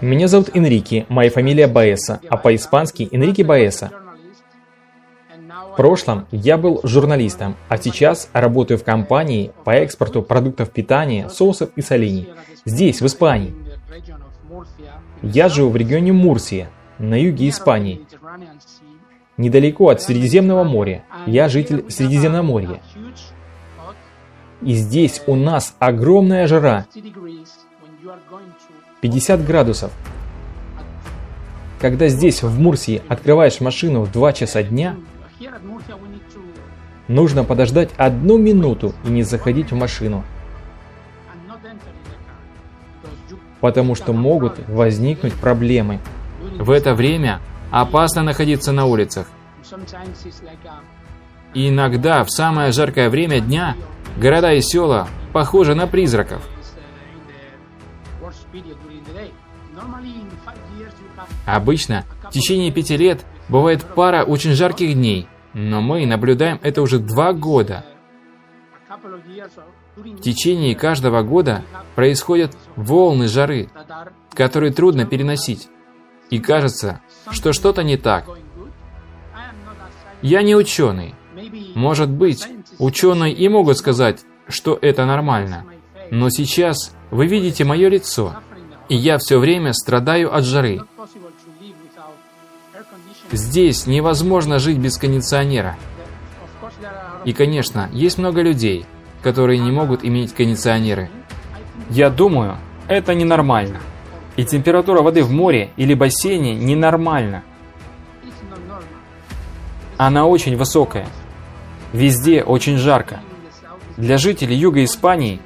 Меня зовут Энрике, моя фамилия Баеса, а по-испански Энрике Баеса. В прошлом я был журналистом, а сейчас работаю в компании по экспорту продуктов питания, соусов и солений. Здесь, в Испании. Я живу в регионе Мурсия, на юге Испании. Недалеко от Средиземного моря. Я житель Средиземноморья. И здесь у нас огромная жара. 50 градусов. Когда здесь, в Мурсии, открываешь машину в 2 часа дня, нужно подождать одну минуту и не заходить в машину. Потому что могут возникнуть проблемы. В это время опасно находиться на улицах. И иногда в самое жаркое время дня города и села похожи на призраков. Обычно в течение пяти лет бывает пара очень жарких дней, но мы наблюдаем это уже два года. В течение каждого года происходят волны жары, которые трудно переносить. И кажется, что что-то не так. Я не ученый. Может быть, ученые и могут сказать, что это нормально. Но сейчас вы видите мое лицо, и я все время страдаю от жары. Здесь невозможно жить без кондиционера. И, конечно, есть много людей, которые не могут иметь кондиционеры. Я думаю, это ненормально. И температура воды в море или бассейне ненормальна. Она очень высокая. Везде очень жарко. Для жителей юга Испании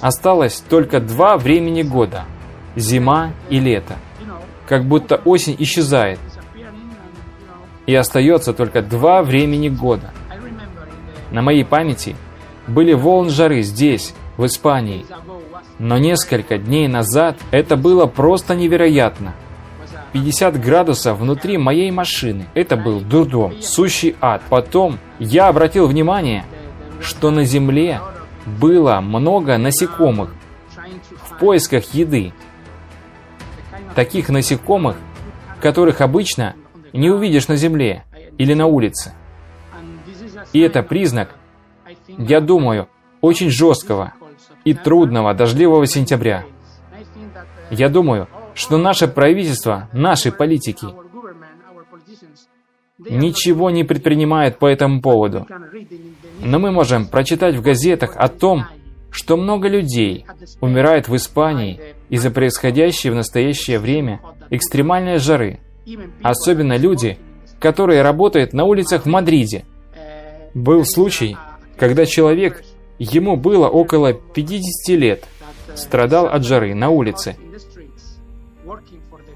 осталось только два времени года – зима и лето. Как будто осень исчезает. И остается только два времени года. На моей памяти были волны жары здесь, в Испании. Но несколько дней назад это было просто невероятно – 50 градусов внутри моей машины. Это был дурдом, сущий ад. Потом я обратил внимание, что на земле было много насекомых в поисках еды. Таких насекомых, которых обычно не увидишь на земле или на улице. И это признак, я думаю, очень жесткого и трудного дождливого сентября. Я думаю, что наше правительство, наши политики ничего не предпринимают по этому поводу. Но мы можем прочитать в газетах о том, что много людей умирают в Испании из-за происходящей в настоящее время экстремальной жары. Особенно люди, которые работают на улицах в Мадриде. Был случай, когда человек, ему было около 50 лет, страдал от жары на улице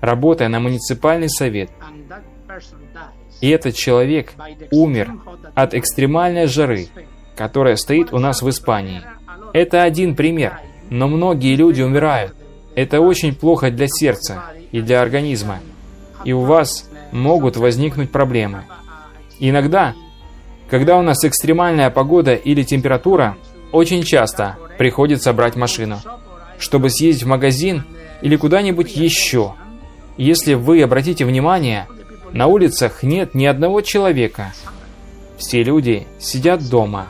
работая на муниципальный совет. И этот человек умер от экстремальной жары, которая стоит у нас в Испании. Это один пример, но многие люди умирают. Это очень плохо для сердца и для организма. И у вас могут возникнуть проблемы. Иногда, когда у нас экстремальная погода или температура, очень часто приходится брать машину, чтобы съездить в магазин или куда-нибудь еще. Если вы обратите внимание, на улицах нет ни одного человека. Все люди сидят дома.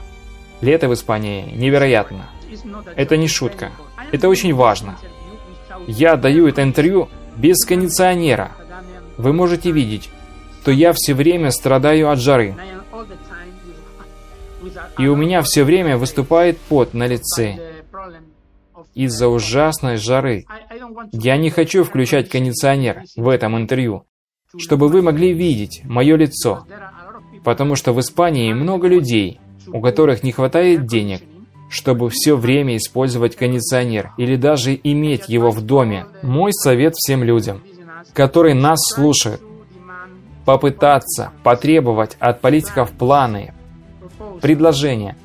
Лето в Испании невероятно. Это не шутка. Это очень важно. Я даю это интервью без кондиционера. Вы можете видеть, что я все время страдаю от жары. И у меня все время выступает пот на лице из-за ужасной жары. Я не хочу включать кондиционер в этом интервью, чтобы вы могли видеть мое лицо, потому что в Испании много людей, у которых не хватает денег, чтобы все время использовать кондиционер или даже иметь его в доме. Мой совет всем людям, которые нас слушают, попытаться потребовать от политиков планы, предложения,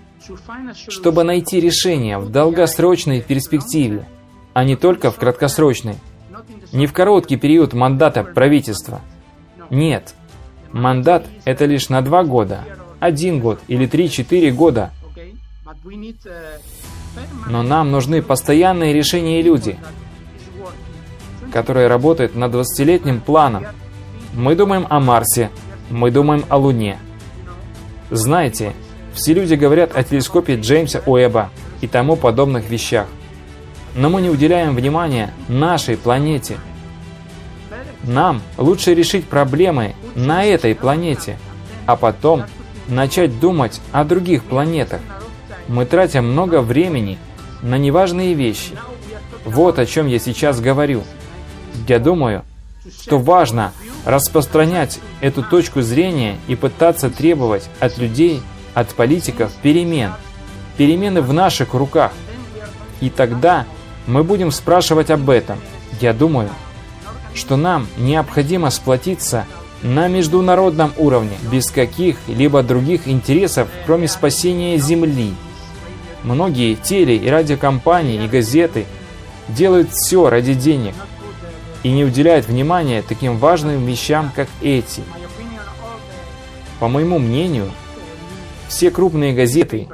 чтобы найти решение в долгосрочной перспективе, а не только в краткосрочной. Не в короткий период мандата правительства. Нет. Мандат – это лишь на два года, один год или три-четыре года. Но нам нужны постоянные решения и люди, которые работают над 20-летним планом. Мы думаем о Марсе, мы думаем о Луне. Знаете, все люди говорят о телескопе Джеймса Уэба и тому подобных вещах. Но мы не уделяем внимания нашей планете. Нам лучше решить проблемы на этой планете, а потом начать думать о других планетах. Мы тратим много времени на неважные вещи. Вот о чем я сейчас говорю. Я думаю, что важно распространять эту точку зрения и пытаться требовать от людей, от политиков перемен. Перемены в наших руках. И тогда мы будем спрашивать об этом. Я думаю, что нам необходимо сплотиться на международном уровне, без каких-либо других интересов, кроме спасения Земли. Многие теле- и радиокомпании и газеты делают все ради денег и не уделяют внимания таким важным вещам, как эти. По моему мнению, все крупные газеты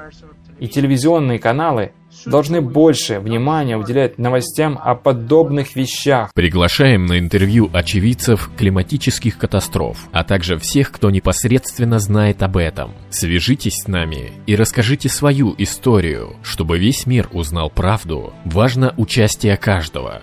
и телевизионные каналы должны больше внимания уделять новостям о подобных вещах. Приглашаем на интервью очевидцев климатических катастроф, а также всех, кто непосредственно знает об этом. Свяжитесь с нами и расскажите свою историю. Чтобы весь мир узнал правду, важно участие каждого.